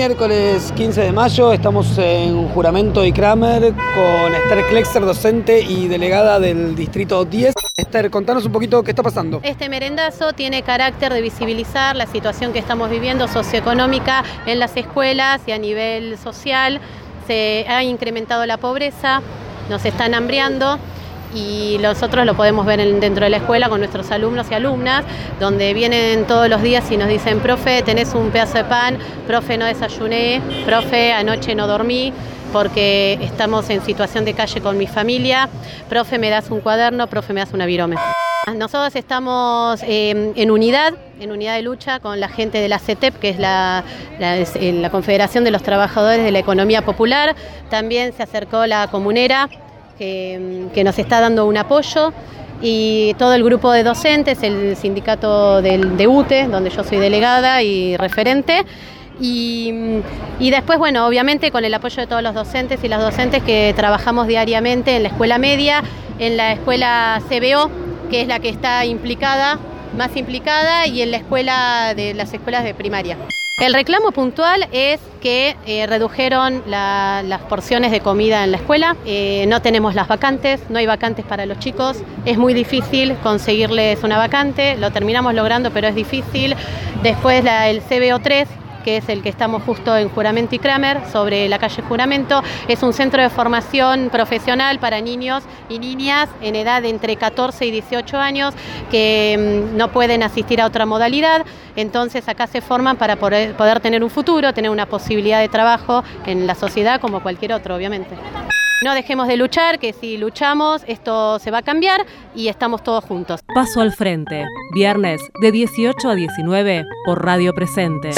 Miércoles 15 de mayo estamos en Juramento y Kramer con Esther Klexer, docente y delegada del Distrito 10. Esther, contanos un poquito qué está pasando. Este merendazo tiene carácter de visibilizar la situación que estamos viviendo socioeconómica en las escuelas y a nivel social. Se ha incrementado la pobreza, nos están hambriando y nosotros lo podemos ver dentro de la escuela con nuestros alumnos y alumnas, donde vienen todos los días y nos dicen, profe, tenés un pedazo de pan, profe, no desayuné, profe, anoche no dormí porque estamos en situación de calle con mi familia, profe, me das un cuaderno, profe, me das una virome. Nosotros estamos eh, en unidad, en unidad de lucha con la gente de la CETEP, que es la, eh, la Confederación de los Trabajadores de la Economía Popular. También se acercó la comunera, que, nos está dando un apoyo y todo el grupo de docentes, el sindicato del, de UTE, donde yo soy delegada y referente. Y, y, después, bueno, obviamente con el apoyo de todos los docentes y las docentes que trabajamos diariamente en la escuela media, en la escuela CBO, que es la que está implicada, más implicada, y en la escuela de las escuelas de primaria. El reclamo puntual es que eh, redujeron las porciones de comida en la escuela, eh, no tenemos las vacantes, no hay vacantes para los chicos, es muy difícil conseguirles una vacante, lo terminamos logrando pero es difícil. Después el CBO3 que es el que estamos justo en Juramento y Kramer, sobre la calle Juramento. Es un centro de formación profesional para niños y niñas en edad de entre 14 y 18 años que mm, no pueden asistir a otra modalidad. Entonces acá se forman para poder, poder tener un futuro, tener una posibilidad de trabajo en la sociedad como cualquier otro, obviamente. No dejemos de luchar, que si luchamos esto se va a cambiar y estamos todos juntos. Paso al frente, viernes de 18 a 19 por Radio Presente.